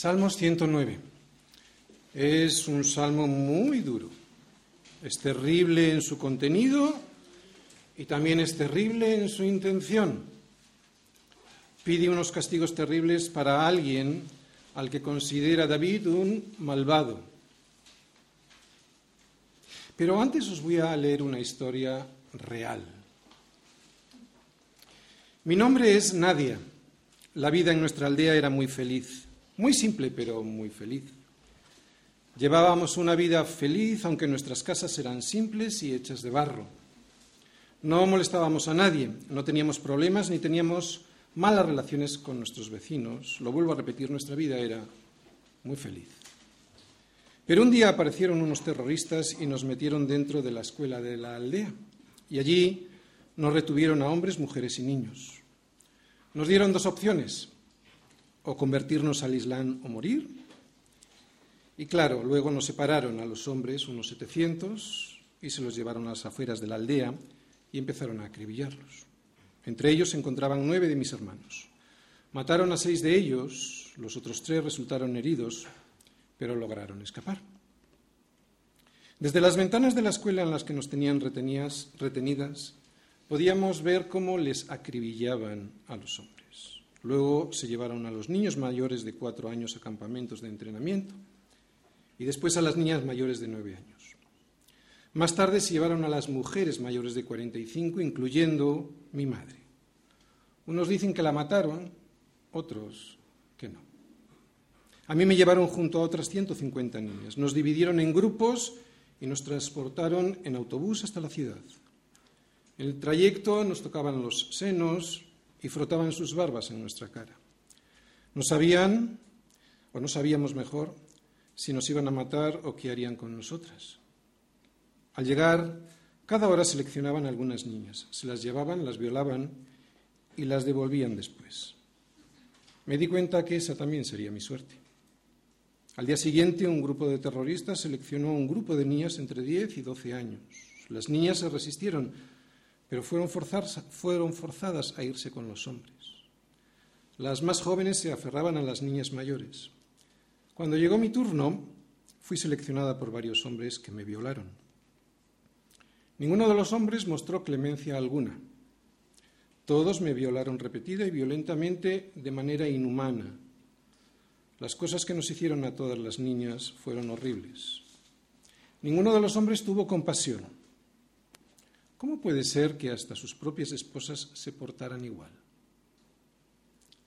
Salmos 109. Es un salmo muy duro. Es terrible en su contenido y también es terrible en su intención. Pide unos castigos terribles para alguien al que considera David un malvado. Pero antes os voy a leer una historia real. Mi nombre es Nadia. La vida en nuestra aldea era muy feliz. Muy simple, pero muy feliz. Llevábamos una vida feliz, aunque nuestras casas eran simples y hechas de barro. No molestábamos a nadie, no teníamos problemas ni teníamos malas relaciones con nuestros vecinos. Lo vuelvo a repetir, nuestra vida era muy feliz. Pero un día aparecieron unos terroristas y nos metieron dentro de la escuela de la aldea. Y allí nos retuvieron a hombres, mujeres y niños. Nos dieron dos opciones, o convertirnos al Islam o morir. Y claro, luego nos separaron a los hombres, unos 700, y se los llevaron a las afueras de la aldea y empezaron a acribillarlos. Entre ellos se encontraban nueve de mis hermanos. Mataron a seis de ellos, los otros tres resultaron heridos, pero lograron escapar. Desde las ventanas de la escuela en las que nos tenían retenidas, podíamos ver cómo les acribillaban a los hombres. Luego se llevaron a los niños mayores de cuatro años a campamentos de entrenamiento y después a las niñas mayores de nueve años. Más tarde se llevaron a las mujeres mayores de 45, incluyendo mi madre. Unos dicen que la mataron, otros que no. A mí me llevaron junto a otras 150 niñas. Nos dividieron en grupos y nos transportaron en autobús hasta la ciudad. En el trayecto nos tocaban los senos, y frotaban sus barbas en nuestra cara. No sabían, o no sabíamos mejor, si nos iban a matar o qué harían con nosotras. Al llegar, cada hora seleccionaban algunas niñas, se las llevaban, las violaban y las devolvían después. Me di cuenta que esa también sería mi suerte. Al día siguiente, un grupo de terroristas seleccionó un grupo de niñas entre 10 y 12 años. Las niñas se resistieron, pero fueron, forzadas a irse con los hombres. Las más jóvenes se aferraban a las niñas mayores. Cuando llegó mi turno, fui seleccionada por varios hombres que me violaron. Ninguno de los hombres mostró clemencia alguna. Todos me violaron repetida y violentamente de manera inhumana. Las cosas que nos hicieron a todas las niñas fueron horribles. Ninguno de los hombres tuvo compasión. ¿Cómo puede ser que hasta sus propias esposas se portaran igual?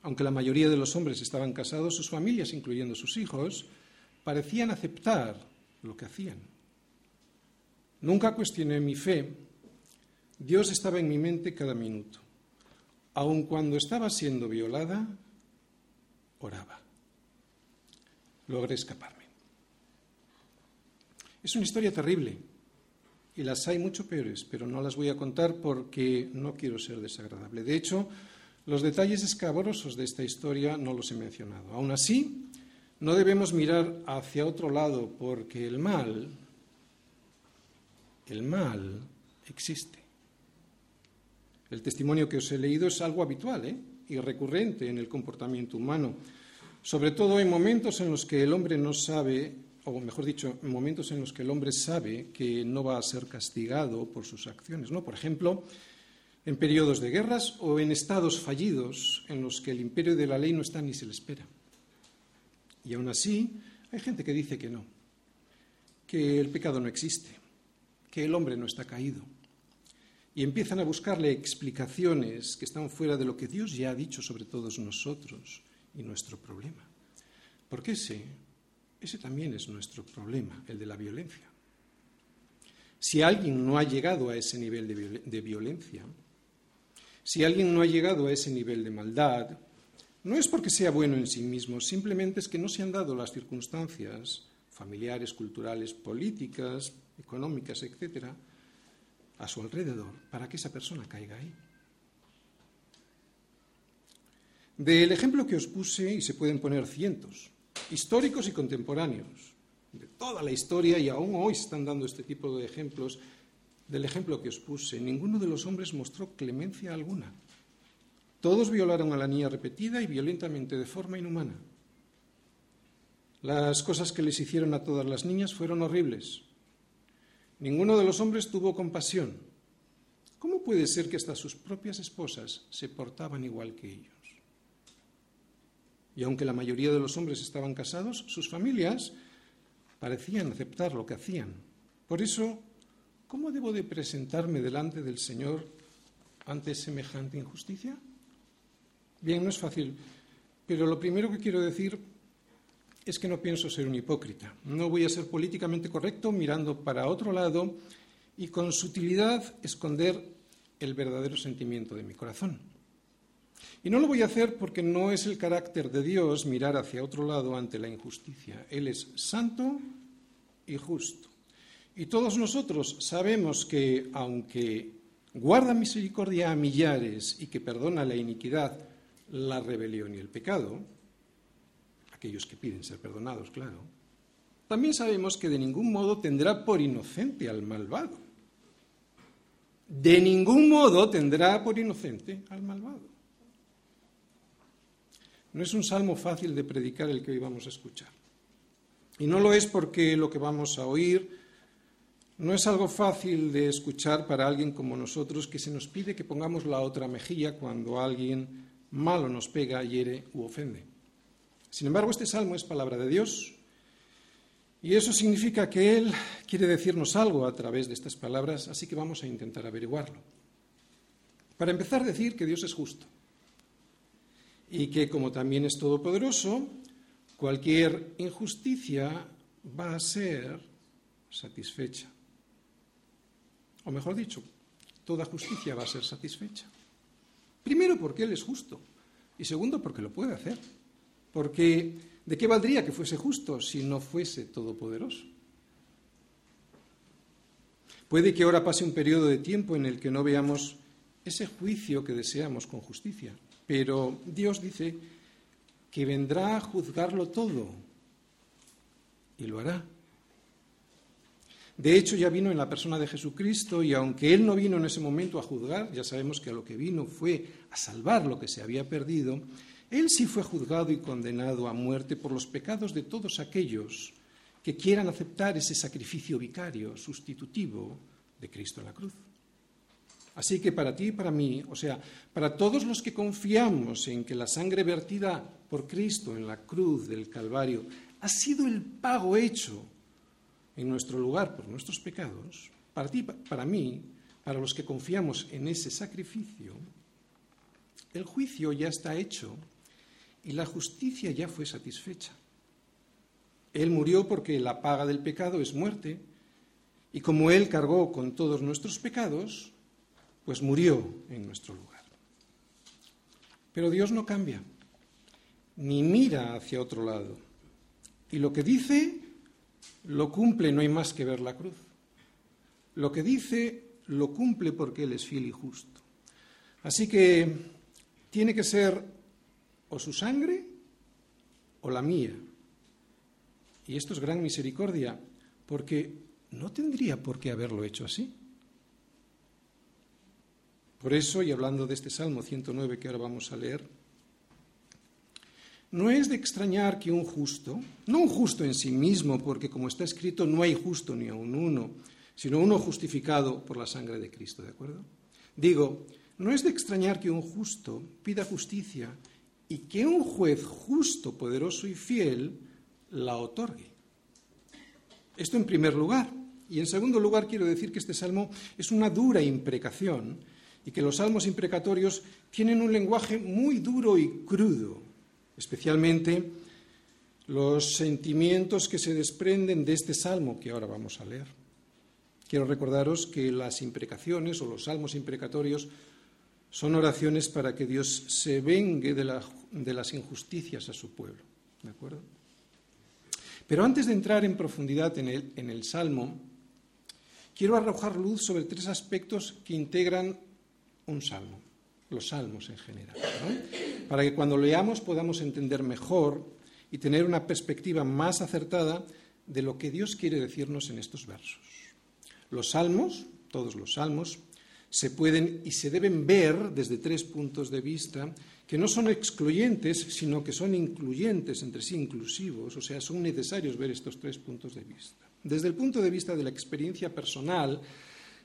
Aunque la mayoría de los hombres estaban casados, sus familias, incluyendo sus hijos, parecían aceptar lo que hacían. Nunca cuestioné mi fe. Dios estaba en mi mente cada minuto. Aun cuando estaba siendo violada, oraba. Logré escaparme. Es una historia terrible y las hay mucho peores, pero no las voy a contar porque no quiero ser desagradable. De hecho, los detalles escabrosos de esta historia no los he mencionado. Aún así, no debemos mirar hacia otro lado porque el mal, el mal existe. El testimonio que os he leído es algo habitual ¿eh? y recurrente en el comportamiento humano, sobre todo en momentos en los que el hombre no sabe o mejor dicho, en momentos en los que el hombre sabe que no va a ser castigado por sus acciones, ¿no? Por ejemplo, en periodos de guerras o en estados fallidos en los que el imperio de la ley no está ni se le espera. Y aún así, hay gente que dice que no, que el pecado no existe, que el hombre no está caído. Y empiezan a buscarle explicaciones que están fuera de lo que Dios ya ha dicho sobre todos nosotros y nuestro problema. ¿Por qué sé? Ese también es nuestro problema, el de la violencia. Si alguien no ha llegado a ese nivel de, violencia, si alguien no ha llegado a ese nivel de maldad, no es porque sea bueno en sí mismo, simplemente es que no se han dado las circunstancias familiares, culturales, políticas, económicas, etcétera, a su alrededor para que esa persona caiga ahí. Del ejemplo que os puse, y se pueden poner cientos, históricos y contemporáneos, de toda la historia, y aún hoy están dando este tipo de ejemplos, del ejemplo que os puse, ninguno de los hombres mostró clemencia alguna. Todos violaron a la niña repetida y violentamente de forma inhumana. Las cosas que les hicieron a todas las niñas fueron horribles. Ninguno de los hombres tuvo compasión. ¿Cómo puede ser que hasta sus propias esposas se portaban igual que ellos? Y aunque la mayoría de los hombres estaban casados, sus familias parecían aceptar lo que hacían. Por eso, ¿cómo debo de presentarme delante del Señor ante semejante injusticia? Bien, no es fácil, pero lo primero que quiero decir es que no pienso ser un hipócrita. No voy a ser políticamente correcto mirando para otro lado y con sutilidad esconder el verdadero sentimiento de mi corazón. Y no lo voy a hacer porque no es el carácter de Dios mirar hacia otro lado ante la injusticia. Él es santo y justo. Y todos nosotros sabemos que, aunque guarda misericordia a millares y que perdona la iniquidad, la rebelión y el pecado, aquellos que piden ser perdonados, claro, también sabemos que de ningún modo tendrá por inocente al malvado. De ningún modo tendrá por inocente al malvado. No es un salmo fácil de predicar el que hoy vamos a escuchar. Y no lo es porque lo que vamos a oír no es algo fácil de escuchar para alguien como nosotros que se nos pide que pongamos la otra mejilla cuando alguien malo nos pega, hiere u ofende. Sin embargo, este salmo es palabra de Dios y eso significa que Él quiere decirnos algo a través de estas palabras, así que vamos a intentar averiguarlo. Para empezar, decir que Dios es justo y que como también es todopoderoso, cualquier injusticia va a ser satisfecha. O mejor dicho, toda justicia va a ser satisfecha. Primero porque Él es justo y segundo porque lo puede hacer. Porque ¿de qué valdría que fuese justo si no fuese todopoderoso? Puede que ahora pase un periodo de tiempo en el que no veamos ese juicio que deseamos con justicia. Pero Dios dice que vendrá a juzgarlo todo y lo hará. De hecho, ya vino en la persona de Jesucristo y aunque Él no vino en ese momento a juzgar, ya sabemos que a lo que vino fue a salvar lo que se había perdido, Él sí fue juzgado y condenado a muerte por los pecados de todos aquellos que quieran aceptar ese sacrificio vicario, sustitutivo de Cristo en la cruz. Así que para ti y para mí, o sea, para todos los que confiamos en que la sangre vertida por Cristo en la cruz del Calvario ha sido el pago hecho en nuestro lugar por nuestros pecados, para ti, para mí, para los que confiamos en ese sacrificio, el juicio ya está hecho y la justicia ya fue satisfecha. Él murió porque la paga del pecado es muerte, y como Él cargó con todos nuestros pecados, pues murió en nuestro lugar. Pero Dios no cambia, ni mira hacia otro lado. Y lo que dice, lo cumple, no hay más que ver la cruz. Lo que dice, lo cumple porque Él es fiel y justo. Así que tiene que ser o su sangre o la mía. Y esto es gran misericordia, porque no tendría por qué haberlo hecho así. Por eso, y hablando de este Salmo 109 que ahora vamos a leer, no es de extrañar que un justo, no un justo en sí mismo, porque como está escrito, no hay justo ni aun uno, sino uno justificado por la sangre de Cristo, ¿de acuerdo? Digo, no es de extrañar que un justo pida justicia y que un juez justo, poderoso y fiel la otorgue. Esto en primer lugar. Y en segundo lugar quiero decir que este salmo es una dura imprecación y que los salmos imprecatorios tienen un lenguaje muy duro y crudo, especialmente los sentimientos que se desprenden de este salmo que ahora vamos a leer. Quiero recordaros que las imprecaciones o los salmos imprecatorios son oraciones para que Dios se vengue de, de las injusticias a su pueblo. ¿De acuerdo? Pero antes de entrar en profundidad en el, en el salmo, quiero arrojar luz sobre tres aspectos que integran un salmo, los salmos en general, para que cuando leamos podamos entender mejor y tener una perspectiva más acertada de lo que Dios quiere decirnos en estos versos. Los salmos, todos los salmos, se pueden y se deben ver desde tres puntos de vista que no son excluyentes, sino que son incluyentes, entre sí inclusivos, o sea, son necesarios ver estos tres puntos de vista. Desde el punto de vista de la experiencia personal,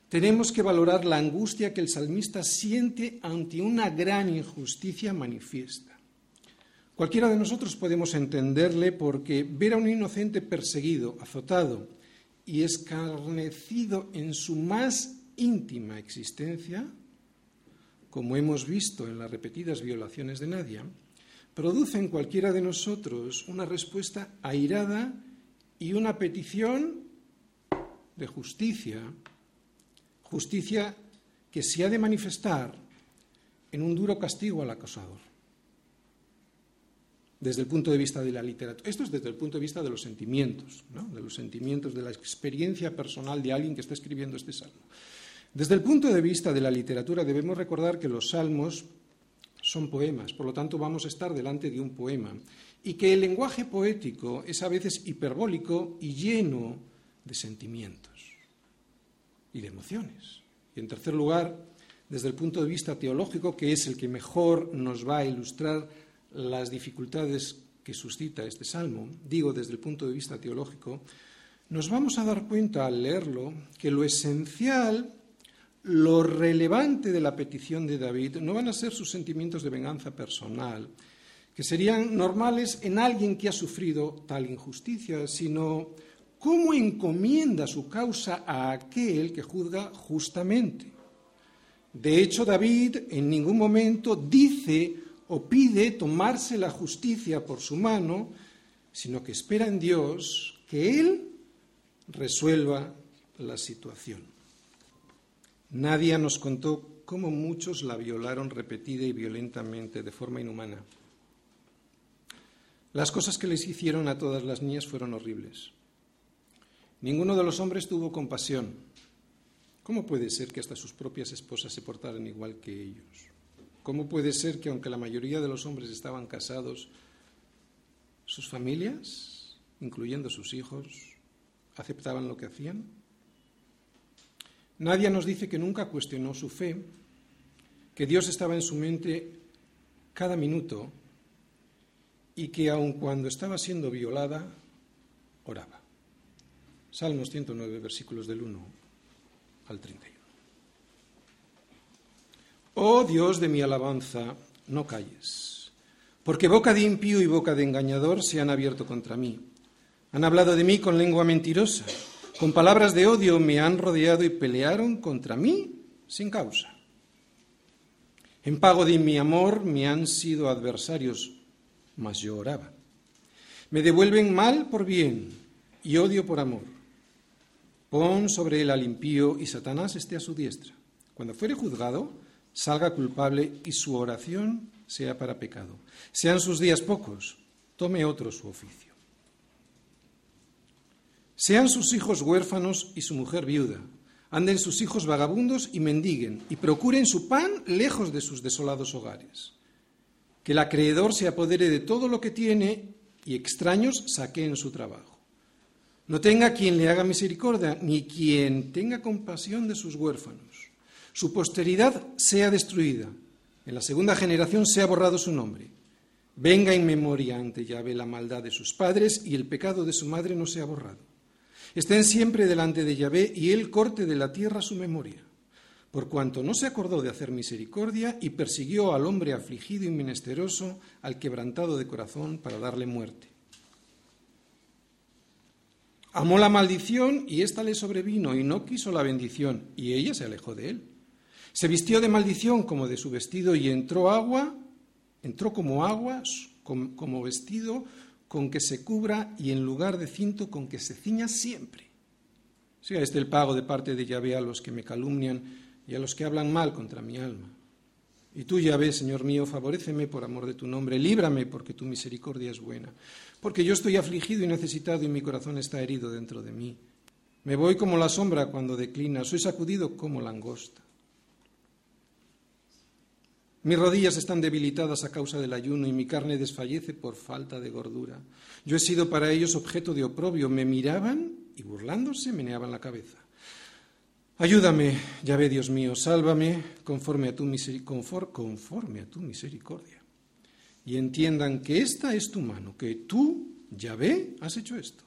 tenemos que valorar la angustia que el salmista siente ante una gran injusticia manifiesta. Cualquiera de nosotros podemos entenderle porque ver a un inocente perseguido, azotado y escarnecido en su más íntima existencia, como hemos visto en las repetidas violaciones de Nadia, produce en cualquiera de nosotros una respuesta airada y una petición de justicia, justicia que se ha de manifestar en un duro castigo al acosador desde el punto de vista de la literatura. Esto es desde el punto de vista de los sentimientos, de los sentimientos, de la experiencia personal de alguien que está escribiendo este salmo. Desde el punto de vista de la literatura debemos recordar que los salmos son poemas, por lo tanto vamos a estar delante de un poema, y que el lenguaje poético es a veces hiperbólico y lleno de sentimientos y de emociones. Y en tercer lugar, desde el punto de vista teológico, que es el que mejor nos va a ilustrar las dificultades que suscita este salmo, digo desde el punto de vista teológico, nos vamos a dar cuenta al leerlo que lo esencial, lo relevante de la petición de David no van a ser sus sentimientos de venganza personal, que serían normales en alguien que ha sufrido tal injusticia, sino cómo encomienda su causa a aquel que juzga justamente. De hecho, David en ningún momento dice o pide tomarse la justicia por su mano, sino que espera en Dios que Él resuelva la situación. Nadie nos contó cómo muchos la violaron repetida y violentamente, de forma inhumana. Las cosas que les hicieron a todas las niñas fueron horribles. Ninguno de los hombres tuvo compasión. ¿Cómo puede ser que hasta sus propias esposas se portaran igual que ellos? ¿Cómo puede ser que aunque la mayoría de los hombres estaban casados, sus familias, incluyendo sus hijos, aceptaban lo que hacían? Nadie nos dice que nunca cuestionó su fe, que Dios estaba en su mente cada minuto y que aun cuando estaba siendo violada, oraba. Salmos 109, versículos del 1 al 31. Oh Dios de mi alabanza, no calles, porque boca de impío y boca de engañador se han abierto contra mí. Han hablado de mí con lengua mentirosa, con palabras de odio me han rodeado y pelearon contra mí sin causa. En pago de mi amor me han sido adversarios, mas yo oraba. Me devuelven mal por bien y odio por amor. Pon sobre él al impío y Satanás esté a su diestra. Cuando fuere juzgado, salga culpable y su oración sea para pecado. Sean sus días pocos, tome otro su oficio. Sean sus hijos huérfanos y su mujer viuda. Anden sus hijos vagabundos y mendiguen, y procuren su pan lejos de sus desolados hogares. Que el acreedor se apodere de todo lo que tiene y extraños saqueen su trabajo. No tenga quien le haga misericordia, ni quien tenga compasión de sus huérfanos su posteridad sea destruida, en la segunda generación sea borrado su nombre. Venga en memoria ante Yahvé la maldad de sus padres y el pecado de su madre no sea borrado. Estén siempre delante de Yahvé y él corte de la tierra su memoria, por cuanto no se acordó de hacer misericordia y persiguió al hombre afligido y menesteroso, al quebrantado de corazón, para darle muerte. Amó la maldición y ésta le sobrevino y no quiso la bendición y ella se alejó de él. Se vistió de maldición como de su vestido y entró agua, entró como agua, como vestido con que se cubra y en lugar de cinto con que se ciña siempre. Sea este el pago de parte de Yahvé a los que me calumnian y a los que hablan mal contra mi alma. Y tú, Yahvé, Señor mío, favoréceme por amor de tu nombre, líbrame porque tu misericordia es buena, porque yo estoy afligido y necesitado y mi corazón está herido dentro de mí. Me voy como la sombra cuando declina, soy sacudido como langosta. Mis rodillas están debilitadas a causa del ayuno y mi carne desfallece por falta de gordura. Yo he sido para ellos objeto de oprobio. Me miraban y burlándose meneaban la cabeza. Ayúdame, ya ve Dios mío, sálvame conforme a, tu conforme a tu misericordia. Y entiendan que esta es tu mano, que tú, ya ve, has hecho esto.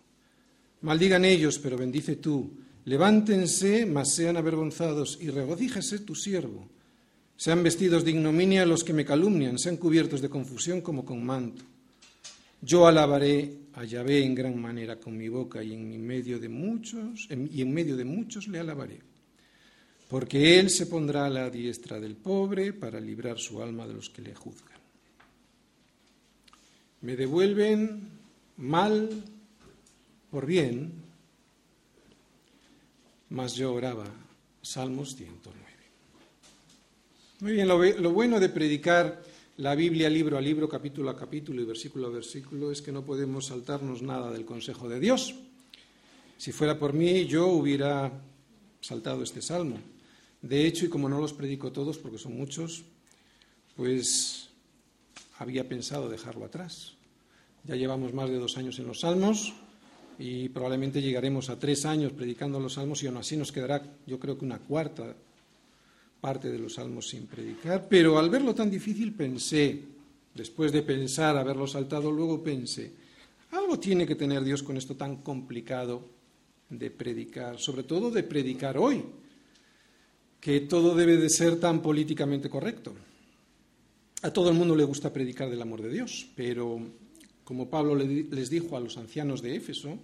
Maldigan ellos, pero bendice tú. Levántense, mas sean avergonzados, y regocíjese tu siervo. Sean vestidos de ignominia los que me calumnian, sean cubiertos de confusión como con manto. Yo alabaré a Yahvé en gran manera con mi boca y en medio de muchos, y en medio de muchos le alabaré porque Él se pondrá a la diestra del pobre para librar su alma de los que le juzgan. Me devuelven mal por bien, mas yo oraba. Salmos 109. Muy bien, lo, bueno de predicar la Biblia libro a libro, capítulo a capítulo y versículo a versículo es que no podemos saltarnos nada del consejo de Dios. Si fuera por mí, yo hubiera saltado este salmo. De hecho, y como no los predico todos, porque son muchos, pues había pensado dejarlo atrás. Ya llevamos más de dos años en los salmos y probablemente llegaremos a tres años predicando los salmos y aún así nos quedará, yo creo que una cuarta parte de los salmos sin predicar. Pero al verlo tan difícil pensé, después de pensar, haberlo saltado, luego pensé, algo tiene que tener Dios con esto tan complicado de predicar, sobre todo de predicar hoy que todo debe de ser tan políticamente correcto. A todo el mundo le gusta predicar del amor de Dios, pero como Pablo les dijo a los ancianos de Éfeso,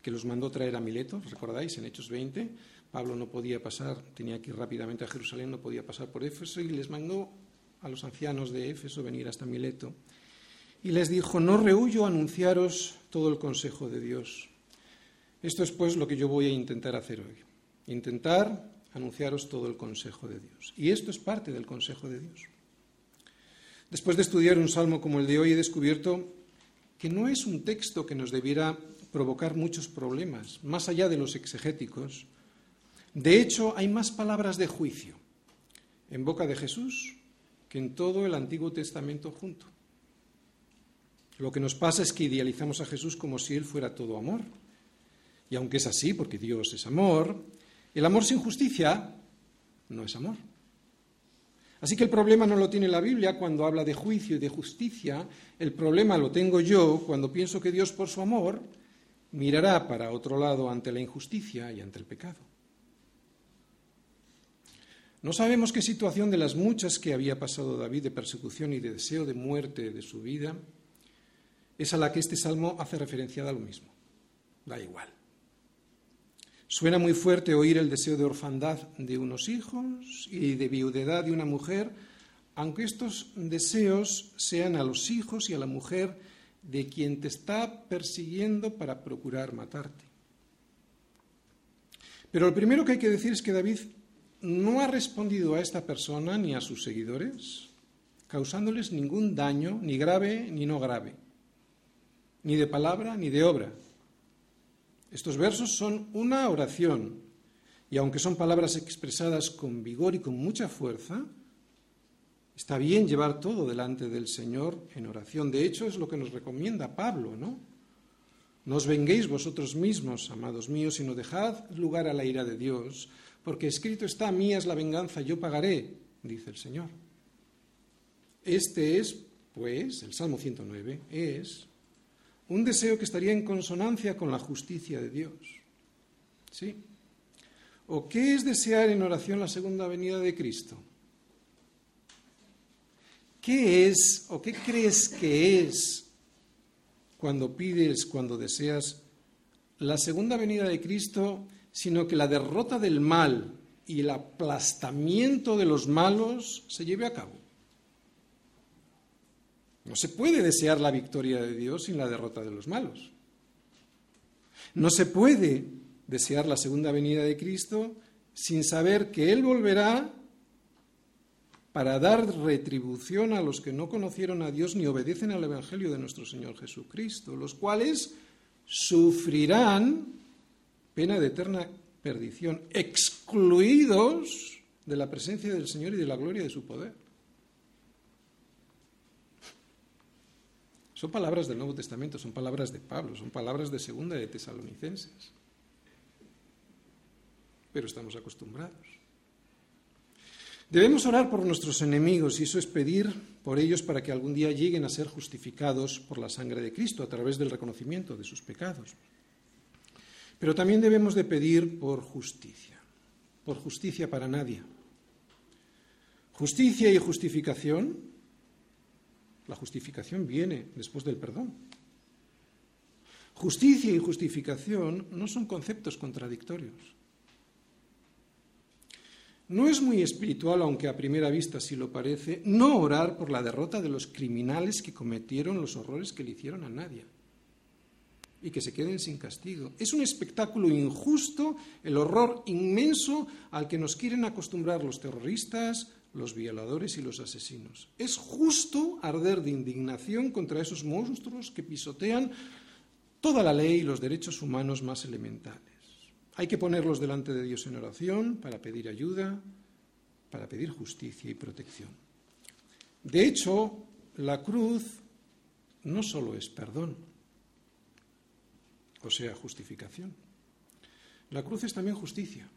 que los mandó traer a Mileto, ¿recordáis? En Hechos 20, Pablo no podía pasar, tenía que ir rápidamente a Jerusalén, no podía pasar por Éfeso y les mandó a los ancianos de Éfeso venir hasta Mileto. Y les dijo, no rehuyo anunciaros todo el consejo de Dios. Esto es pues lo que yo voy a intentar hacer hoy. Intentar anunciaros todo el consejo de Dios. Y esto es parte del consejo de Dios. Después de estudiar un salmo como el de hoy, he descubierto que no es un texto que nos debiera provocar muchos problemas, más allá de los exegéticos. De hecho, hay más palabras de juicio en boca de Jesús que en todo el Antiguo Testamento junto. Lo que nos pasa es que idealizamos a Jesús como si Él fuera todo amor. Y aunque es así, porque Dios es amor, el amor sin justicia no es amor. Así que el problema no lo tiene la Biblia cuando habla de juicio y de justicia, el problema lo tengo yo cuando pienso que Dios por su amor mirará para otro lado ante la injusticia y ante el pecado. No sabemos qué situación de las muchas que había pasado David de persecución y de deseo de muerte de su vida es a la que este salmo hace referencia a lo mismo. Da igual. Suena muy fuerte oír el deseo de orfandad de unos hijos y de viudedad de una mujer, aunque estos deseos sean a los hijos y a la mujer de quien te está persiguiendo para procurar matarte. Pero lo primero que hay que decir es que David no ha respondido a esta persona ni a sus seguidores, causándoles ningún daño, ni grave ni no grave, ni de palabra ni de obra. Estos versos son una oración y aunque son palabras expresadas con vigor y con mucha fuerza, está bien llevar todo delante del Señor en oración. De hecho, es lo que nos recomienda Pablo, ¿no? No os venguéis vosotros mismos, amados míos, sino dejad lugar a la ira de Dios, porque escrito está, mía es la venganza, yo pagaré, dice el Señor. Este es, pues, el Salmo 109, es un deseo que estaría en consonancia con la justicia de Dios. ¿Sí? ¿O qué es desear en oración la segunda venida de Cristo? ¿Qué es o qué crees que es cuando pides, cuando deseas la segunda venida de Cristo, sino que la derrota del mal y el aplastamiento de los malos se lleve a cabo? No se puede desear la victoria de Dios sin la derrota de los malos. No se puede desear la segunda venida de Cristo sin saber que Él volverá para dar retribución a los que no conocieron a Dios ni obedecen al Evangelio de nuestro Señor Jesucristo, los cuales sufrirán pena de eterna perdición, excluidos de la presencia del Señor y de la gloria de su poder. Son palabras del Nuevo Testamento, son palabras de Pablo, son palabras de segunda de Tesalonicenses. pero estamos acostumbrados. Debemos orar por nuestros enemigos y eso es pedir por ellos para que algún día lleguen a ser justificados por la sangre de Cristo a través del reconocimiento de sus pecados. Pero también debemos de pedir por justicia, por justicia para nadie. Justicia y justificación, la justificación viene después del perdón. Justicia y justificación no son conceptos contradictorios. No es muy espiritual, aunque a primera vista sí lo parece, no orar por la derrota de los criminales que cometieron los horrores que le hicieron a nadie y que se queden sin castigo. Es un espectáculo injusto, el horror inmenso al que nos quieren acostumbrar los terroristas, los violadores y los asesinos. Es justo arder de indignación contra esos monstruos que pisotean toda la ley y los derechos humanos más elementales. Hay que ponerlos delante de Dios en oración para pedir ayuda, para pedir justicia y protección. De hecho, la cruz no solo es perdón, o sea, justificación. La cruz es también justicia,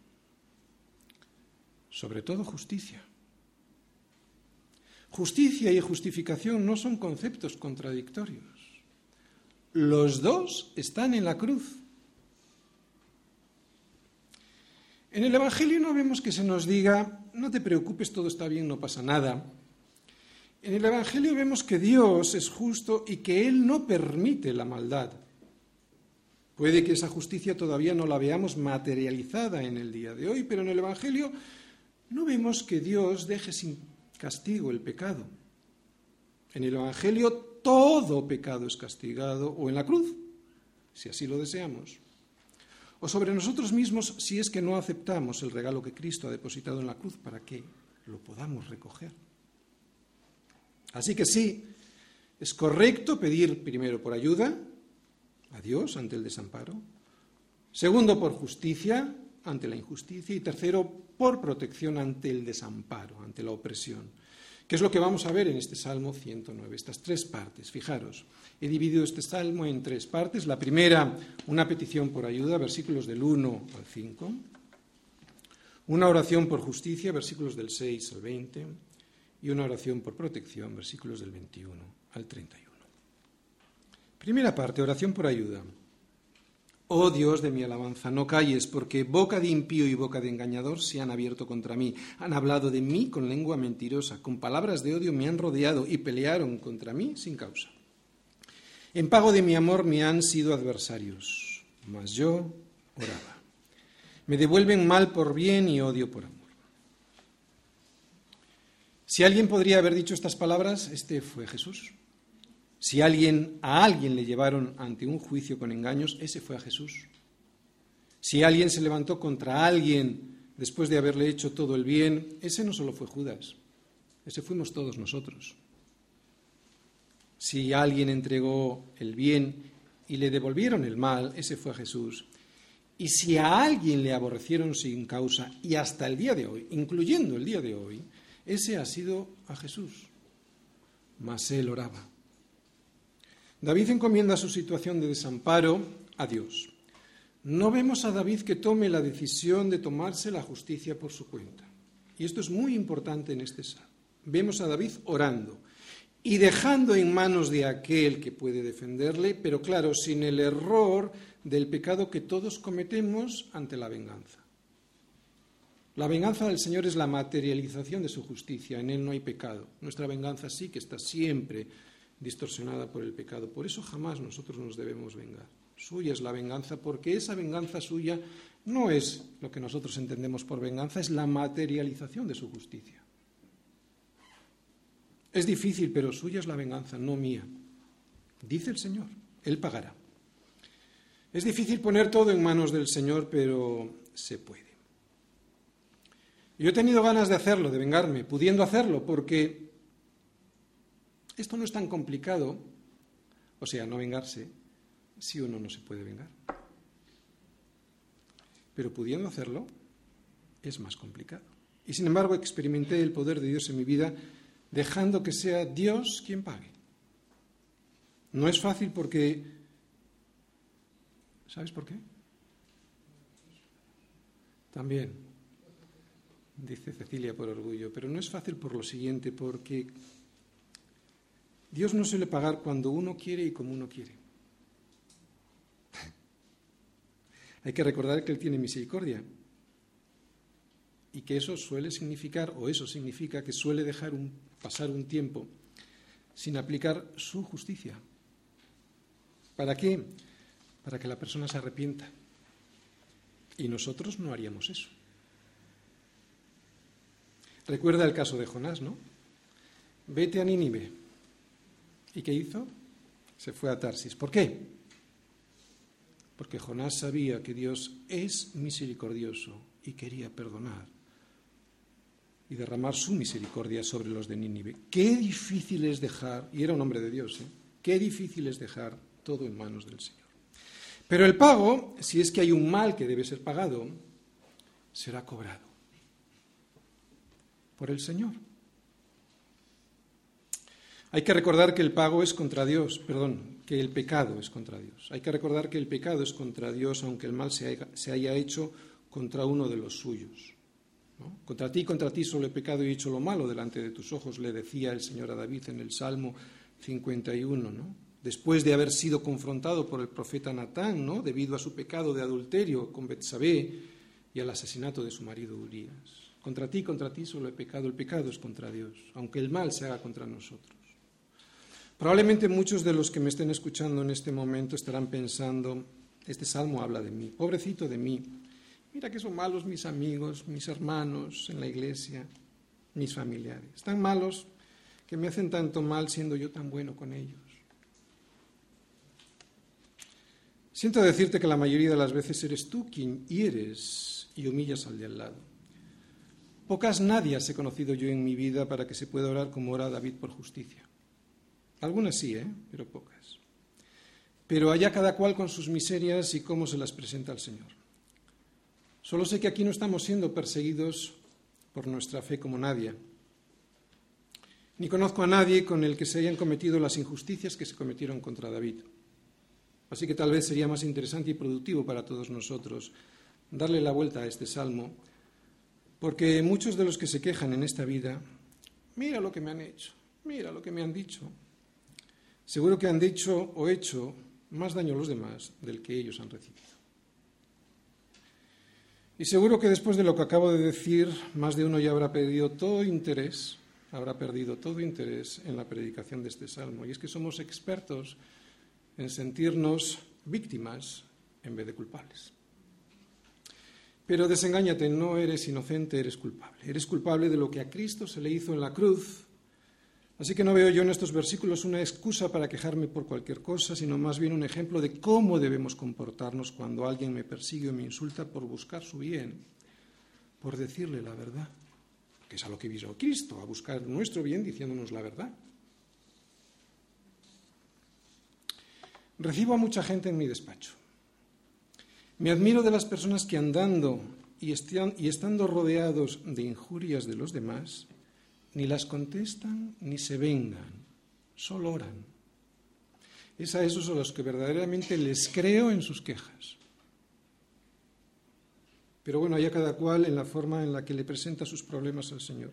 sobre todo justicia. Justicia y justificación no son conceptos contradictorios. Los dos están en la cruz. En el Evangelio no vemos que se nos diga, no te preocupes, todo está bien, no pasa nada. En el Evangelio vemos que Dios es justo y que Él no permite la maldad. Puede que esa justicia todavía no la veamos materializada en el día de hoy, pero en el Evangelio no vemos que Dios deje sin castigo el pecado. En el Evangelio todo pecado es castigado o en la cruz, si así lo deseamos o sobre nosotros mismos si es que no aceptamos el regalo que Cristo ha depositado en la cruz para que lo podamos recoger. Así que sí, es correcto pedir primero por ayuda a Dios ante el desamparo, segundo por justicia ante la injusticia y tercero por protección ante el desamparo, ante la opresión. ¿Qué es lo que vamos a ver en este Salmo 109? Estas tres partes. Fijaros, he dividido este Salmo en tres partes. La primera, una petición por ayuda, versículos del 1 al 5. Una oración por justicia, versículos del 6 al 20. Y una oración por protección, versículos del 21 al 31. Primera parte, oración por ayuda. Oh Dios de mi alabanza, no calles, porque boca de impío y boca de engañador se han abierto contra mí. Han hablado de mí con lengua mentirosa, con palabras de odio me han rodeado y pelearon contra mí sin causa. En pago de mi amor me han sido adversarios, mas yo oraba. Me devuelven mal por bien y odio por amor. Si alguien podría haber dicho estas palabras, este fue Jesús. Si alguien, a alguien le llevaron ante un juicio con engaños, ese fue a Jesús. Si alguien se levantó contra alguien después de haberle hecho todo el bien, ese no solo fue Judas, ese fuimos todos nosotros. Si alguien entregó el bien y le devolvieron el mal, ese fue a Jesús. Y si a alguien le aborrecieron sin causa, y hasta el día de hoy, incluyendo el día de hoy, ese ha sido a Jesús. Mas él oraba. David encomienda su situación de desamparo a Dios. No vemos a David que tome la decisión de tomarse la justicia por su cuenta. Y esto es muy importante en este salmo. Vemos a David orando y dejando en manos de aquel que puede defenderle, pero claro, sin el error del pecado que todos cometemos ante la venganza. La venganza del Señor es la materialización de su justicia, en Él no hay pecado. Nuestra venganza sí que está siempre distorsionada por el pecado. Por eso jamás nosotros nos debemos vengar. Suya es la venganza, porque esa venganza suya no es lo que nosotros entendemos por venganza, es la materialización de su justicia. Es difícil, pero suya es la venganza, no mía. Dice el Señor, Él pagará. Es difícil poner todo en manos del Señor, pero se puede. Yo he tenido ganas de hacerlo, de vengarme, pudiendo hacerlo, porque esto no es tan complicado, o sea, no vengarse, si uno no se puede vengar. Pero pudiendo hacerlo, es más complicado. Y sin embargo, experimenté el poder de Dios en mi vida dejando que sea Dios quien pague. No es fácil porque... ¿Sabes por qué? También, dice Cecilia por orgullo, pero no es fácil por lo siguiente, porque Dios no suele pagar cuando uno quiere y como uno quiere. Hay que recordar que Él tiene misericordia y que eso suele significar, o eso significa que suele dejar pasar un tiempo sin aplicar su justicia. ¿Para qué? Para que la persona se arrepienta. Y nosotros no haríamos eso. Recuerda el caso de Jonás, ¿no? Vete a Nínive. ¿Y qué hizo? Se fue a Tarsis. ¿Por qué? Porque Jonás sabía que Dios es misericordioso y quería perdonar y derramar su misericordia sobre los de Nínive. Qué difícil es dejar, y era un hombre de Dios, ¿eh? qué difícil es dejar todo en manos del Señor. Pero el pago, si es que hay un mal que debe ser pagado, será cobrado por el Señor. Hay que recordar que el pago es contra Dios, perdón, que el pecado es contra Dios. Hay que recordar que el pecado es contra Dios, aunque el mal se haya, hecho contra uno de los suyos. Contra ti, contra ti solo he pecado y he hecho lo malo delante de tus ojos, le decía el Señor a David en el Salmo 51, ¿no? Después de haber sido confrontado por el profeta Natán, ¿no? Debido a su pecado de adulterio con Betsabé y al asesinato de su marido Urias. Contra ti, contra ti solo he pecado, el pecado es contra Dios, aunque el mal se haga contra nosotros. Probablemente muchos de los que me estén escuchando en este momento estarán pensando, este salmo habla de mí, pobrecito de mí, Mira que son malos mis amigos, mis hermanos en la iglesia, mis familiares. Tan malos que me hacen tanto mal siendo yo tan bueno con ellos. Siento decirte que la mayoría de las veces eres tú quien hieres y humillas al de al lado. Pocas nadias he conocido yo en mi vida para que se pueda orar como ora David por justicia. Algunas sí, ¿eh? pero pocas. Pero allá cada cual con sus miserias y cómo se las presenta al Señor. Solo sé que aquí no estamos siendo perseguidos por nuestra fe como nadie. Ni conozco a nadie con el que se hayan cometido las injusticias que se cometieron contra David. Así que tal vez sería más interesante y productivo para todos nosotros darle la vuelta a este salmo, porque muchos de los que se quejan en esta vida, mira lo que me han hecho, mira lo que me han dicho, seguro que han dicho o hecho más daño a los demás del que ellos han recibido. Y seguro que después de lo que acabo de decir, más de uno ya habrá perdido todo interés, habrá perdido todo interés en la predicación de este salmo. Y es que somos expertos en sentirnos víctimas en vez de culpables. Pero desengáñate, no eres inocente, eres culpable. Eres culpable de lo que a Cristo se le hizo en la cruz Así que no veo yo en estos versículos una excusa para quejarme por cualquier cosa, sino más bien un ejemplo de cómo debemos comportarnos cuando alguien me persigue o me insulta por buscar su bien, por decirle la verdad, que es a lo que vino Cristo, a buscar nuestro bien diciéndonos la verdad. Recibo a mucha gente en mi despacho. Me admiro de las personas que andando y, estando rodeados de injurias de los demás, ni las contestan ni se vengan, solo oran. Es a esos a los que verdaderamente les creo en sus quejas. Pero bueno, allá cada cual en la forma en la que le presenta sus problemas al Señor.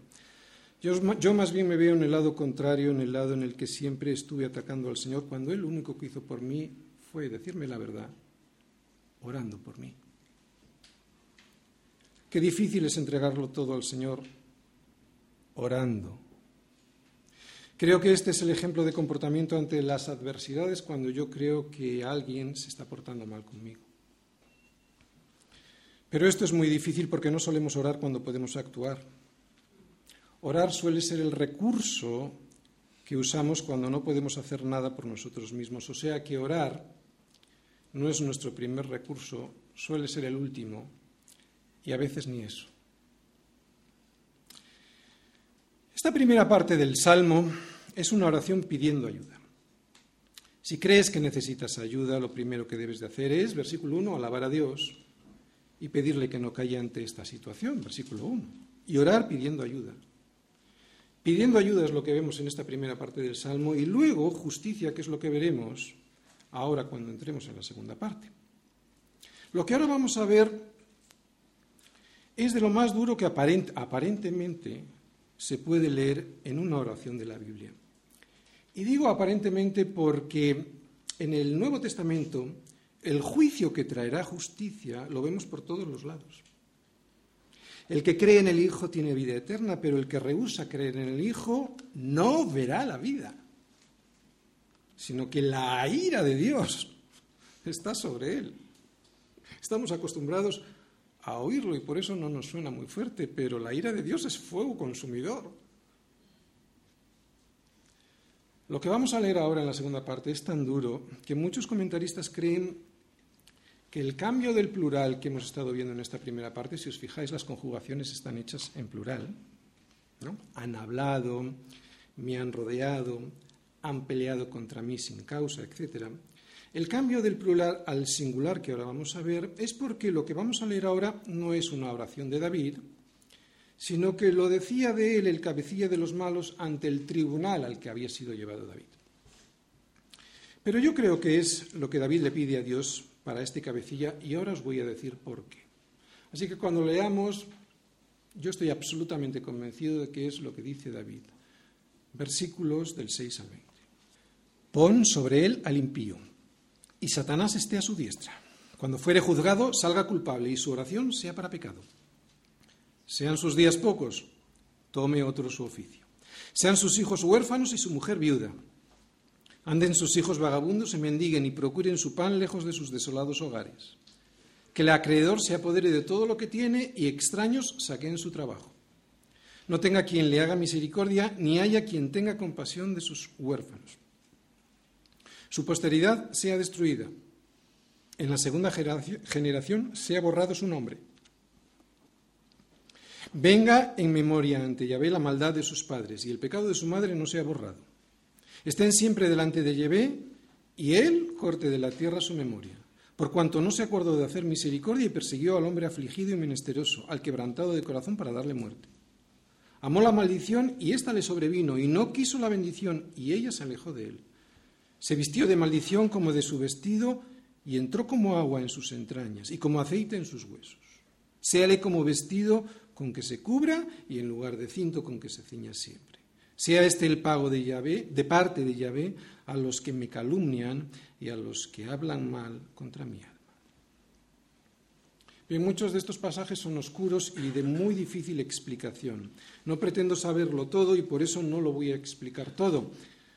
Yo, yo, más bien me veo en el lado contrario, en el lado en el que siempre estuve atacando al Señor, cuando Él lo único que hizo por mí fue decirme la verdad, orando por mí. Qué difícil es entregarlo todo al Señor orando. Creo que este es el ejemplo de comportamiento ante las adversidades cuando yo creo que alguien se está portando mal conmigo. Pero esto es muy difícil porque no solemos orar cuando podemos actuar. Orar suele ser el recurso que usamos cuando no podemos hacer nada por nosotros mismos. O sea que orar no es nuestro primer recurso, suele ser el último y a veces ni eso. Esta primera parte del Salmo es una oración pidiendo ayuda. Si crees que necesitas ayuda, lo primero que debes de hacer es, versículo 1, alabar a Dios y pedirle que no calle ante esta situación, versículo 1, y orar pidiendo ayuda. Pidiendo ayuda es lo que vemos en esta primera parte del Salmo y luego justicia, que es lo que veremos ahora cuando entremos en la segunda parte. Lo que ahora vamos a ver es de lo más duro que aparentemente se puede leer en una oración de la Biblia. Y digo aparentemente porque en el Nuevo Testamento el juicio que traerá justicia lo vemos por todos los lados. El que cree en el Hijo tiene vida eterna, pero el que rehúsa creer en el Hijo no verá la vida, sino que la ira de Dios está sobre él. Estamos acostumbrados a oírlo y por eso no nos suena muy fuerte, pero la ira de Dios es fuego consumidor. Lo que vamos a leer ahora en la segunda parte es tan duro que muchos comentaristas creen que el cambio del plural que hemos estado viendo en esta primera parte, si os fijáis, las conjugaciones están hechas en plural. Han hablado, me han rodeado, han peleado contra mí sin causa, etc. El cambio del plural al singular que ahora vamos a ver es porque lo que vamos a leer ahora no es una oración de David, sino que lo decía de él el cabecilla de los malos ante el tribunal al que había sido llevado David. Pero yo creo que es lo que David le pide a Dios para este cabecilla y ahora os voy a decir por qué. Así que cuando leamos, yo estoy absolutamente convencido de que es lo que dice David. Versículos del 6 al 20. Pon sobre él al impío y Satanás esté a su diestra. Cuando fuere juzgado, salga culpable y su oración sea para pecado. Sean sus días pocos, tome otro su oficio. Sean sus hijos huérfanos y su mujer viuda. Anden sus hijos vagabundos y mendiguen y procuren su pan lejos de sus desolados hogares. Que el acreedor se apodere de todo lo que tiene y extraños saquen su trabajo. No tenga quien le haga misericordia, ni haya quien tenga compasión de sus huérfanos su posteridad sea destruida. En la segunda generación sea borrado su nombre. Venga en memoria ante Yahvé la maldad de sus padres y el pecado de su madre no sea borrado. Estén siempre delante de Yahvé y él corte de la tierra su memoria, por cuanto no se acordó de hacer misericordia y persiguió al hombre afligido y menesteroso, al quebrantado de corazón para darle muerte. Amó la maldición y ésta le sobrevino y no quiso la bendición y ella se alejó de él. Se vistió de maldición como de su vestido y entró como agua en sus entrañas y como aceite en sus huesos. Séale como vestido con que se cubra y en lugar de cinto con que se ciña siempre. Sea este el pago de Yahvé, de parte de Yahvé, a los que me calumnian y a los que hablan mal contra mi alma. Bien, muchos de estos pasajes son oscuros y de muy difícil explicación. No pretendo saberlo todo y por eso no lo voy a explicar todo.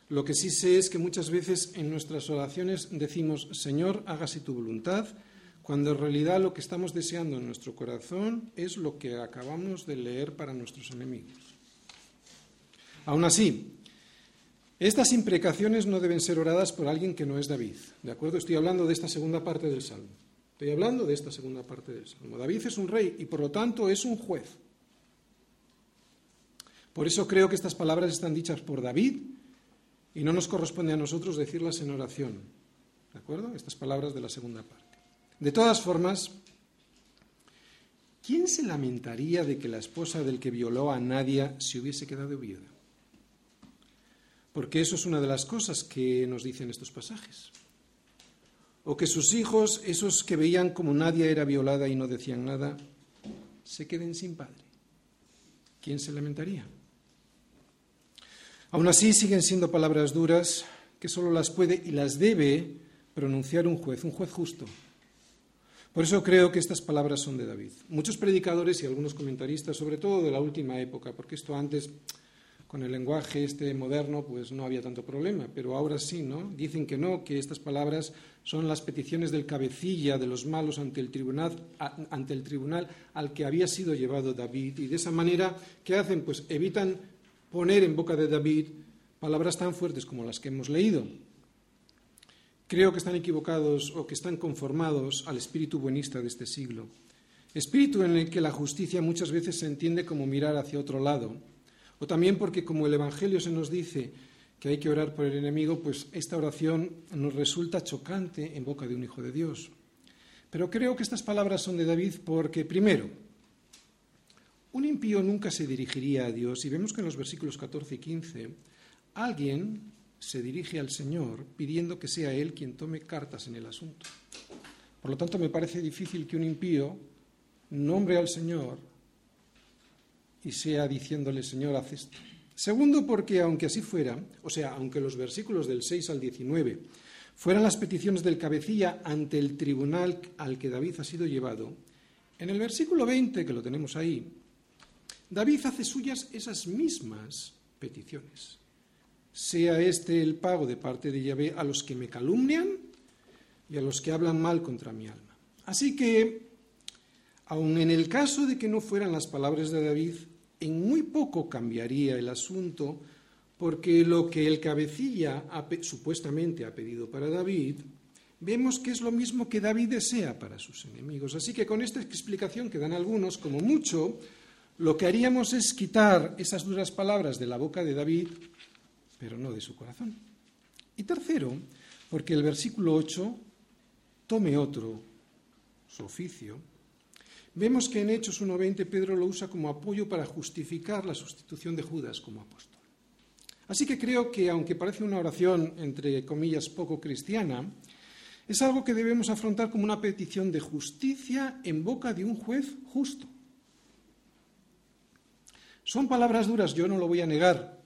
Lo que sí sé es que muchas veces en nuestras oraciones decimos, Señor, hágase tu voluntad, cuando en realidad lo que estamos deseando en nuestro corazón es lo que acabamos de leer para nuestros enemigos. Aún así, estas imprecaciones no deben ser oradas por alguien que no es David. ¿De acuerdo? Estoy hablando de esta segunda parte del Salmo. Estoy hablando de esta segunda parte del Salmo. David es un rey y por lo tanto es un juez. Por eso creo que estas palabras están dichas por David y no nos corresponde a nosotros decirlas en oración. ¿De acuerdo? Estas palabras de la segunda parte. De todas formas, ¿quién se lamentaría de que la esposa del que violó a Nadia se hubiese quedado viuda? Porque eso es una de las cosas que nos dicen estos pasajes. O que sus hijos, esos que veían como Nadia era violada y no decían nada, se queden sin padre. ¿Quién se lamentaría? Aún así siguen siendo palabras duras que solo las puede y las debe pronunciar un juez, un juez justo. Por eso creo que estas palabras son de David. Muchos predicadores y algunos comentaristas, sobre todo de la última época, porque esto antes con el lenguaje este moderno pues no había tanto problema, pero ahora sí, ¿no? Dicen que no, que estas palabras son las peticiones del cabecilla de los malos ante el tribunal ante el tribunal al que había sido llevado David y de esa manera ¿qué hacen? Pues evitan poner en boca de David palabras tan fuertes como las que hemos leído. Creo que están equivocados o que están conformados al espíritu buenista de este siglo. Espíritu en el que la justicia muchas veces se entiende como mirar hacia otro lado. O también porque como el Evangelio se nos dice que hay que orar por el enemigo, pues esta oración nos resulta chocante en boca de un hijo de Dios. Pero creo que estas palabras son de David porque, primero, un impío nunca se dirigiría a Dios y vemos que en los versículos 14 y 15 alguien se dirige al Señor pidiendo que sea Él quien tome cartas en el asunto. Por lo tanto, me parece difícil que un impío nombre al Señor y sea diciéndole, Señor, haz esto. Segundo, porque aunque así fuera, o sea, aunque los versículos del 6 al 19 fueran las peticiones del cabecilla ante el tribunal al que David ha sido llevado, en el versículo 20, que lo tenemos ahí, David hace suyas esas mismas peticiones. Sea este el pago de parte de Yahvé a los que me calumnian y a los que hablan mal contra mi alma. Así que, aun en el caso de que no fueran las palabras de David, en muy poco cambiaría el asunto, porque lo que el cabecilla supuestamente ha pedido para David, vemos que es lo mismo que David desea para sus enemigos. Así que con esta explicación que dan algunos, como mucho, lo que haríamos es quitar esas duras palabras de la boca de David, pero no de su corazón. Y tercero, porque el versículo 8 tome otro, su oficio, vemos que en Hechos 1.20 Pedro lo usa como apoyo para justificar la sustitución de Judas como apóstol. Así que creo que, aunque parece una oración, entre comillas, poco cristiana, es algo que debemos afrontar como una petición de justicia en boca de un juez justo. Son palabras duras, yo no lo voy a negar,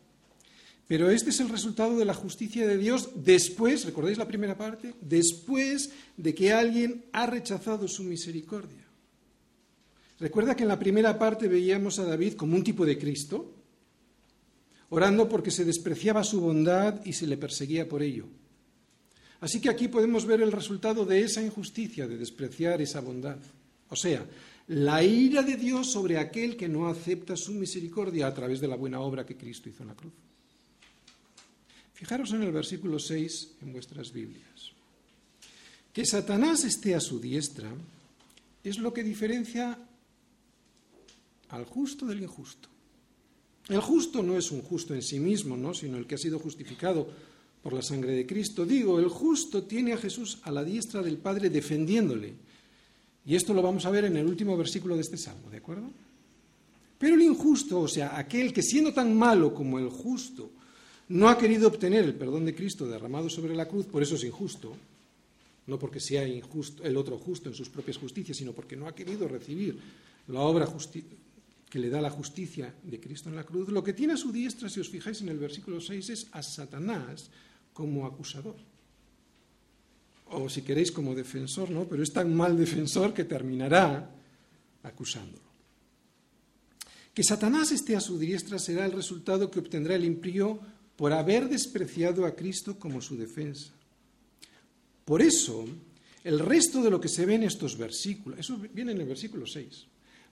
pero este es el resultado de la justicia de Dios después, ¿recordáis la primera parte? Después de que alguien ha rechazado su misericordia. Recuerda que en la primera parte veíamos a David como un tipo de Cristo, orando porque se despreciaba su bondad y se le perseguía por ello. Así que aquí podemos ver el resultado de esa injusticia, de despreciar esa bondad. O sea, la ira de Dios sobre aquel que no acepta su misericordia a través de la buena obra que Cristo hizo en la cruz. Fijaros en el versículo 6 en vuestras Biblias. Que Satanás esté a su diestra es lo que diferencia al justo del injusto. El justo no es un justo en sí mismo, ¿no? sino el que ha sido justificado por la sangre de Cristo. Digo, el justo tiene a Jesús a la diestra del Padre defendiéndole. Y esto lo vamos a ver en el último versículo de este salmo, ¿de acuerdo? Pero el injusto, o sea, aquel que siendo tan malo como el justo, no ha querido obtener el perdón de Cristo derramado sobre la cruz, por eso es injusto, no porque sea injusto el otro justo en sus propias justicias, sino porque no ha querido recibir la obra que le da la justicia de Cristo en la cruz, lo que tiene a su diestra, si os fijáis en el versículo 6, es a Satanás como acusador. O si queréis como defensor, ¿no? Pero es tan mal defensor que terminará acusándolo. Que Satanás esté a su diestra será el resultado que obtendrá el impío por haber despreciado a Cristo como su defensa. Por eso, el resto de lo que se ve en estos versículos, eso viene en el versículo 6,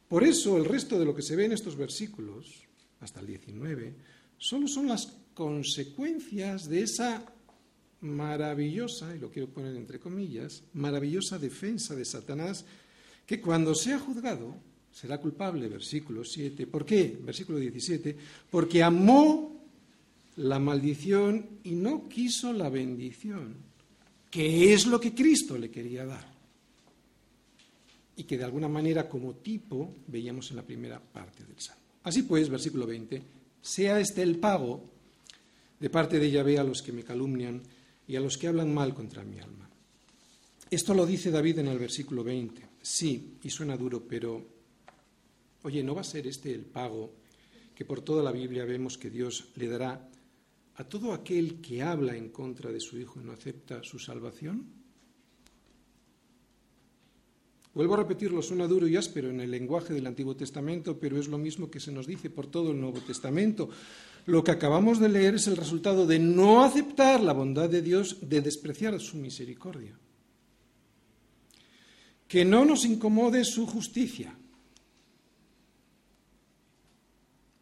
por eso el resto de lo que se ve en estos versículos, hasta el 19, solo son las consecuencias de esa maravillosa, y lo quiero poner entre comillas, maravillosa defensa de Satanás, que cuando sea juzgado será culpable, versículo 7. ¿Por qué? Versículo 17, porque amó la maldición y no quiso la bendición, que es lo que Cristo le quería dar y que de alguna manera como tipo veíamos en la primera parte del Salmo. Así pues, versículo 20, sea este el pago de parte de Yahvé a los que me calumnian y a los que hablan mal contra mi alma. Esto lo dice David en el versículo 20. Sí, y suena duro, pero oye, ¿no va a ser este el pago que por toda la Biblia vemos que Dios le dará a todo aquel que habla en contra de su Hijo y no acepta su salvación? Vuelvo a repetirlo, suena duro y áspero en el lenguaje del Antiguo Testamento, pero es lo mismo que se nos dice por todo el Nuevo Testamento. Lo que acabamos de leer es el resultado de no aceptar la bondad de Dios, de despreciar su misericordia. Que no nos incomode su justicia,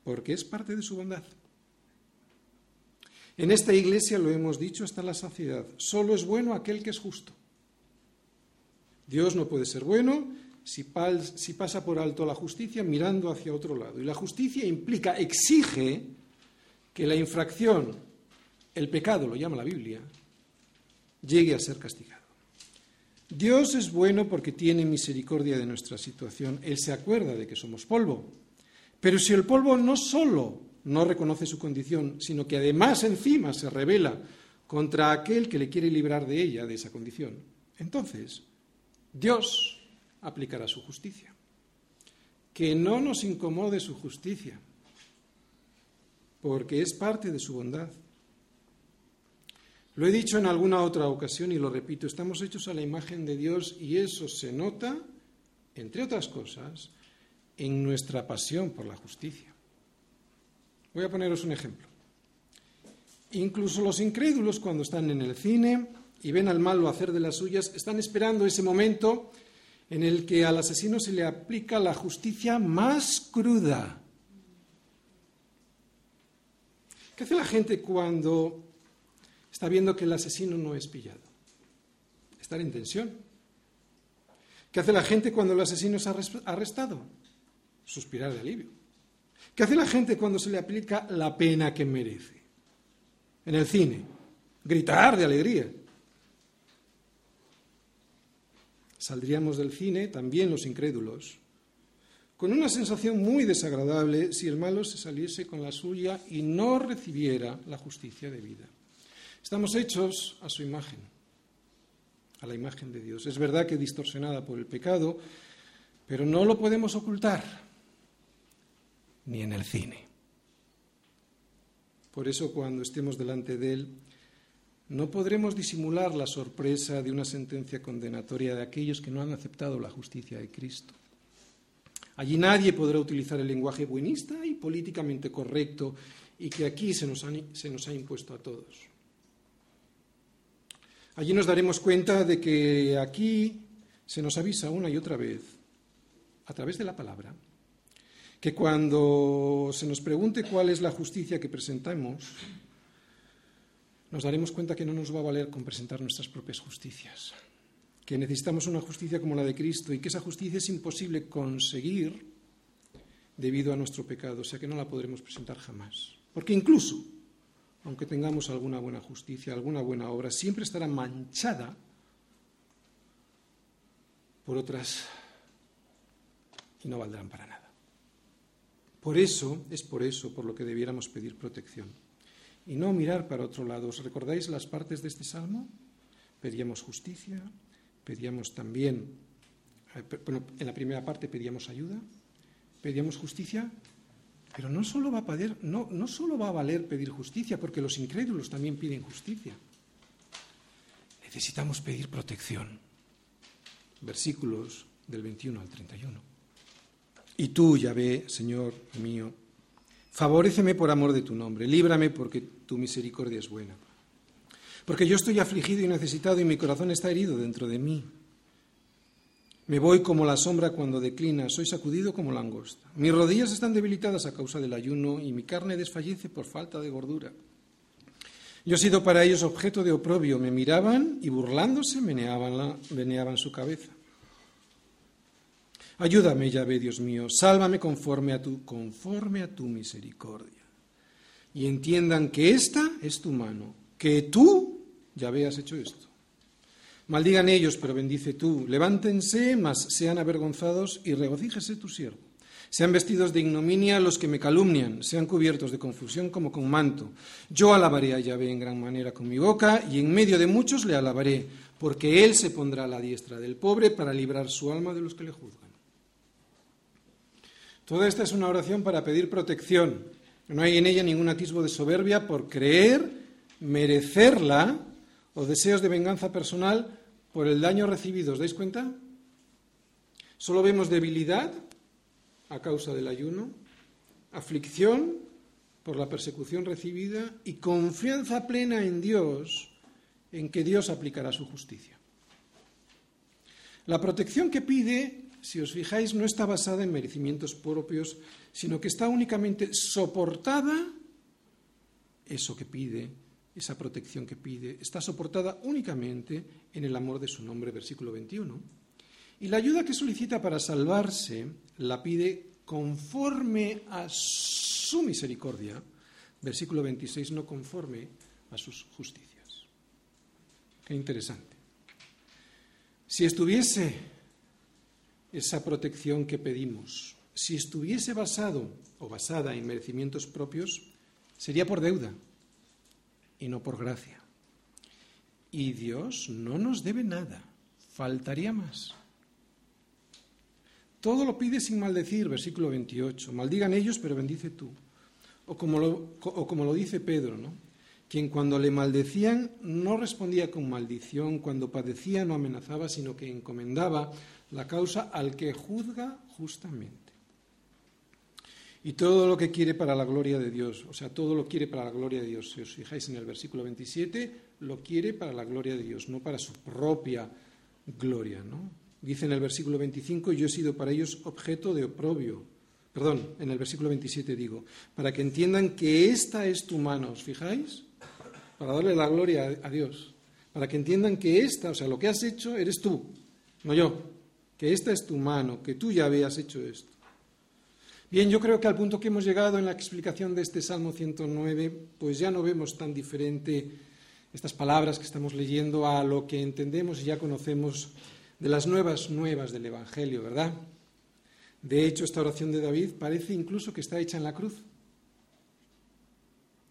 porque es parte de su bondad. En esta iglesia lo hemos dicho hasta la saciedad, solo es bueno aquel que es justo. Dios no puede ser bueno si, pasa por alto la justicia mirando hacia otro lado. Y la justicia implica, exige que la infracción, el pecado, lo llama la Biblia, llegue a ser castigado. Dios es bueno porque tiene misericordia de nuestra situación. Él se acuerda de que somos polvo. Pero si el polvo no solo no reconoce su condición, sino que además encima se revela contra aquel que le quiere librar de ella, de esa condición, entonces Dios aplicará su justicia. que no nos incomode su justicia, porque es parte de su bondad. Lo he dicho en alguna otra ocasión y lo repito, estamos hechos a la imagen de Dios y eso se nota, entre otras cosas, en nuestra pasión por la justicia. Voy a poneros un ejemplo. Incluso los incrédulos cuando están en el cine y ven al malo hacer de las suyas, están esperando ese momento en el que al asesino se le aplica la justicia más cruda. ¿Qué hace la gente cuando está viendo que el asesino no es pillado? Estar en tensión. ¿Qué hace la gente cuando el asesino es arrestado? Suspirar de alivio. ¿Qué hace la gente cuando se le aplica la pena que merece? En el cine, gritar de alegría. Saldríamos del cine, también los incrédulos, con una sensación muy desagradable si el malo se saliese con la suya y no recibiera la justicia de vida. Estamos hechos a su imagen, a la imagen de Dios. Es verdad que distorsionada por el pecado, pero no lo podemos ocultar, ni en el cine. Por eso cuando estemos delante de Él, no podremos disimular la sorpresa de una sentencia condenatoria de aquellos que no han aceptado la justicia de Cristo. Allí nadie podrá utilizar el lenguaje buenista y políticamente correcto y que aquí se nos, ha impuesto a todos. Allí nos daremos cuenta de que aquí se nos avisa una y otra vez, a través de la palabra, que cuando se nos pregunte cuál es la justicia que presentamos, nos daremos cuenta que no nos va a valer con presentar nuestras propias justicias, que necesitamos una justicia como la de Cristo y que esa justicia es imposible conseguir debido a nuestro pecado, o sea que no la podremos presentar jamás. Porque incluso, aunque tengamos alguna buena justicia, alguna buena obra, siempre estará manchada por otras y no valdrán para nada. Por eso, es por eso por lo que debiéramos pedir protección y no mirar para otro lado. ¿Os recordáis las partes de este salmo? Pedíamos justicia, pedíamos también, eh, bueno, en la primera parte pedíamos ayuda, pedíamos justicia, pero no solo va a valer, no, no solo va a valer pedir justicia, porque los incrédulos también piden justicia. Necesitamos pedir protección. Versículos del 21 al 31. Y tú, Yahvé, Señor mío, Favoréceme por amor de tu nombre, líbrame porque tu misericordia es buena. Porque yo estoy afligido y necesitado y mi corazón está herido dentro de mí. Me voy como la sombra cuando declina, soy sacudido como langosta. Mis rodillas están debilitadas a causa del ayuno y mi carne desfallece por falta de gordura. Yo he sido para ellos objeto de oprobio, me miraban y burlándose meneaban, meneaban su cabeza. Ayúdame, Yahvé, Dios mío, sálvame conforme a tu, conforme a tu misericordia. Y entiendan que esta es tu mano, que tú, Yahvé, has hecho esto. Maldigan ellos, pero bendice tú. Levántense, mas sean avergonzados y regocíjese tu siervo. Sean vestidos de ignominia los que me calumnian, sean cubiertos de confusión como con manto. Yo alabaré a Yahvé en gran manera con mi boca, y en medio de muchos le alabaré, porque él se pondrá a la diestra del pobre para librar su alma de los que le juzgan. Toda esta es una oración para pedir protección. No hay en ella ningún atisbo de soberbia por creer, merecerla o deseos de venganza personal por el daño recibido. ¿Os dais cuenta? Solo vemos debilidad a causa del ayuno, aflicción por la persecución recibida y confianza plena en Dios, en que Dios aplicará su justicia. La protección que pide si os fijáis, no está basada en merecimientos propios, sino que está únicamente soportada, eso que pide, esa protección que pide, está soportada únicamente en el amor de su nombre, versículo 21. Y la ayuda que solicita para salvarse la pide conforme a su misericordia, versículo 26, no conforme a sus justicias. Qué interesante. Si estuviese esa protección que pedimos, si estuviese basado o basada en merecimientos propios, sería por deuda y no por gracia. Y Dios no nos debe nada, faltaría más. Todo lo pide sin maldecir, versículo 28. Maldigan ellos, pero bendice tú. O como lo, o como lo dice Pedro, ¿no? quien cuando le maldecían no respondía con maldición, cuando padecía no amenazaba, sino que encomendaba la causa al que juzga justamente. Y todo lo que quiere para la gloria de Dios, o sea, todo lo quiere para la gloria de Dios. Si os fijáis en el versículo 27, lo quiere para la gloria de Dios, no para su propia gloria. ¿no? Dice en el versículo 25, yo he sido para ellos objeto de oprobio. Perdón, en el versículo 27 digo, para que entiendan que esta es tu mano, ¿os fijáis? Para darle la gloria a Dios. Para que entiendan que esta, o sea, lo que has hecho eres tú, no yo. Que esta es tu mano, que tú ya habías hecho esto. Bien, yo creo que al punto que hemos llegado en la explicación de este Salmo 109, pues ya no vemos tan diferente estas palabras que estamos leyendo a lo que entendemos y ya conocemos de las nuevas nuevas del Evangelio, ¿verdad? De hecho, esta oración de David parece incluso que está hecha en la cruz.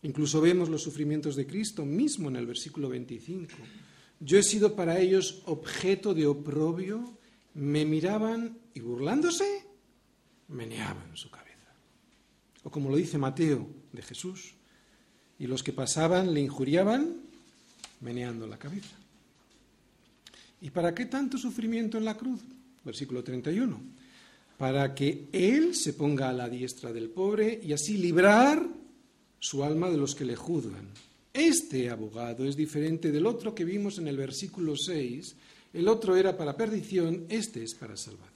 Incluso vemos los sufrimientos de Cristo mismo en el versículo 25. Yo he sido para ellos objeto de oprobio, me miraban y burlándose, meneaban su cabeza. O como lo dice Mateo de Jesús, y los que pasaban le injuriaban meneando la cabeza. ¿Y para qué tanto sufrimiento en la cruz? Versículo 31. Para que Él se ponga a la diestra del pobre y así librar su alma de los que le juzgan. Este abogado es diferente del otro que vimos en el versículo 6. El otro era para perdición, este es para salvación.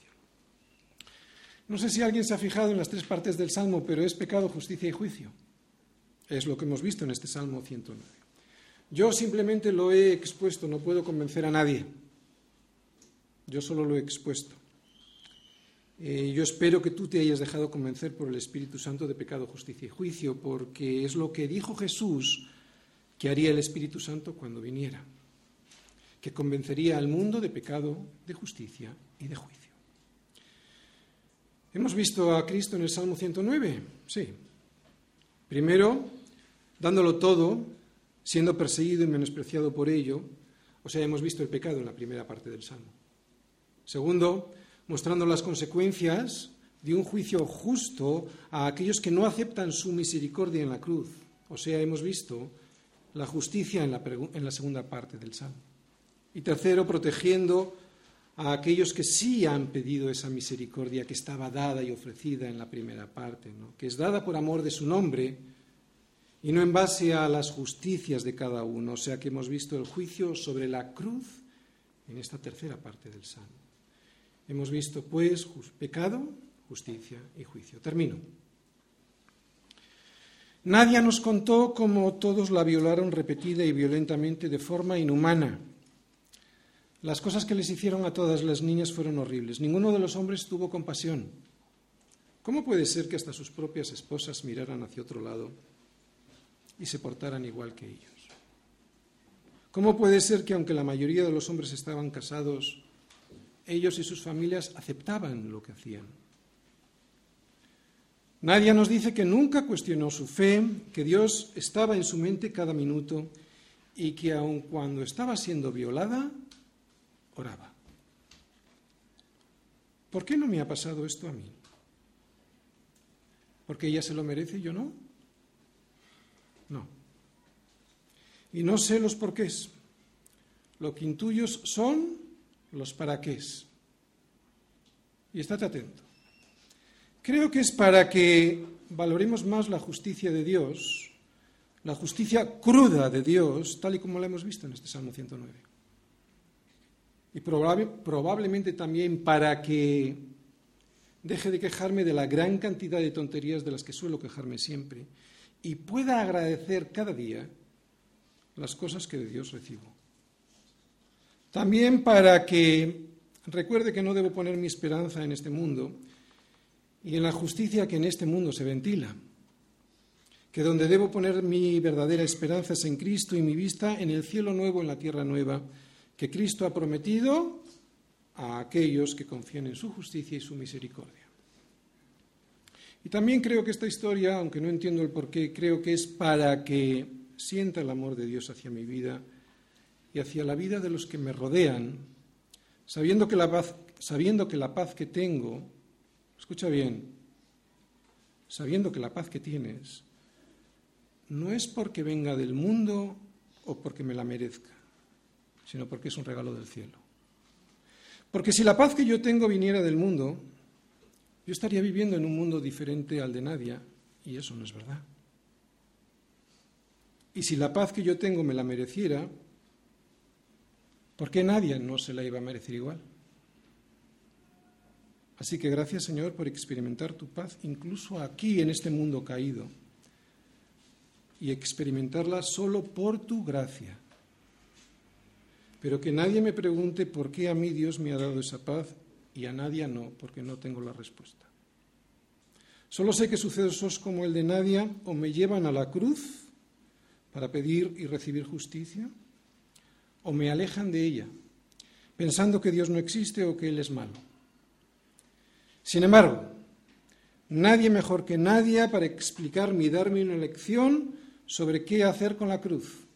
No sé si alguien se ha fijado en las tres partes del Salmo, pero es pecado, justicia y juicio. Es lo que hemos visto en este Salmo 109. Yo simplemente lo he expuesto, no puedo convencer a nadie. Yo solo lo he expuesto. Eh, yo espero que tú te hayas dejado convencer por el Espíritu Santo de pecado, justicia y juicio, porque es lo que dijo Jesús que haría el Espíritu Santo cuando viniera, que convencería al mundo de pecado, de justicia y de juicio. ¿Hemos visto a Cristo en el Salmo 109? Sí. Primero, dándolo todo, siendo perseguido y menospreciado por ello, o sea, hemos visto el pecado en la primera parte del Salmo. Segundo, mostrando las consecuencias de un juicio justo a aquellos que no aceptan su misericordia en la cruz. O sea, hemos visto la justicia en la, en la segunda parte del Salmo. Y tercero, protegiendo a aquellos que sí han pedido esa misericordia que estaba dada y ofrecida en la primera parte, que es dada por amor de su nombre y no en base a las justicias de cada uno. O sea que hemos visto el juicio sobre la cruz en esta tercera parte del Salmo. Hemos visto, pues, pecado, justicia y juicio. Termino. Nadie nos contó cómo todos la violaron repetida y violentamente de forma inhumana las cosas que les hicieron a todas las niñas fueron horribles. Ninguno de los hombres tuvo compasión. ¿Cómo puede ser que hasta sus propias esposas miraran hacia otro lado y se portaran igual que ellos? ¿Cómo puede ser que aunque la mayoría de los hombres estaban casados, ellos y sus familias aceptaban lo que hacían? Nadie nos dice que nunca cuestionó su fe, que Dios estaba en su mente cada minuto y que aun cuando estaba siendo violada, oraba. ¿Por qué no me ha pasado esto a mí? ¿Porque ella se lo merece y yo no? No. Y no sé los porqués. Lo que intuyos son los para qué. Y estate atento. Creo que es para que valoremos más la justicia de Dios, la justicia cruda de Dios, tal y como la hemos visto en este Salmo 109 y probablemente también para que deje de quejarme de la gran cantidad de tonterías de las que suelo quejarme siempre y pueda agradecer cada día las cosas que de Dios recibo. También para que recuerde que no debo poner mi esperanza en este mundo y en la justicia que en este mundo se ventila, que donde debo poner mi verdadera esperanza es en Cristo y mi vista en el cielo nuevo, en la tierra nueva, que Cristo ha prometido a aquellos que confían en su justicia y su misericordia. Y también creo que esta historia, aunque no entiendo el porqué, creo que es para que sienta el amor de Dios hacia mi vida y hacia la vida de los que me rodean, sabiendo que la paz, sabiendo que, la paz que tengo escucha bien, sabiendo que la paz que tienes no es porque venga del mundo o porque me la merezca, sino porque es un regalo del cielo. Porque si la paz que yo tengo viniera del mundo, yo estaría viviendo en un mundo diferente al de Nadia, y eso no es verdad. Y si la paz que yo tengo me la mereciera, ¿por qué Nadia no se la iba a merecer igual? Así que gracias Señor por experimentar tu paz incluso aquí en este mundo caído y experimentarla solo por tu gracia. Pero que nadie me pregunte por qué a mí Dios me ha dado esa paz y a Nadia no, porque no tengo la respuesta. Solo sé que sucesos como el de Nadia o me llevan a la cruz para pedir y recibir justicia, o me alejan de ella, pensando que Dios no existe o que Él es malo. Sin embargo, nadie mejor que Nadia para explicarme y darme una lección sobre qué hacer con la cruz.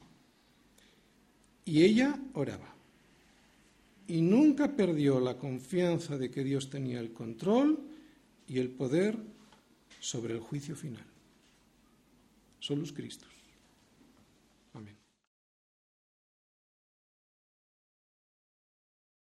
Y ella oraba y nunca perdió la confianza de que Dios tenía el control y el poder sobre el juicio final. Solus Christus.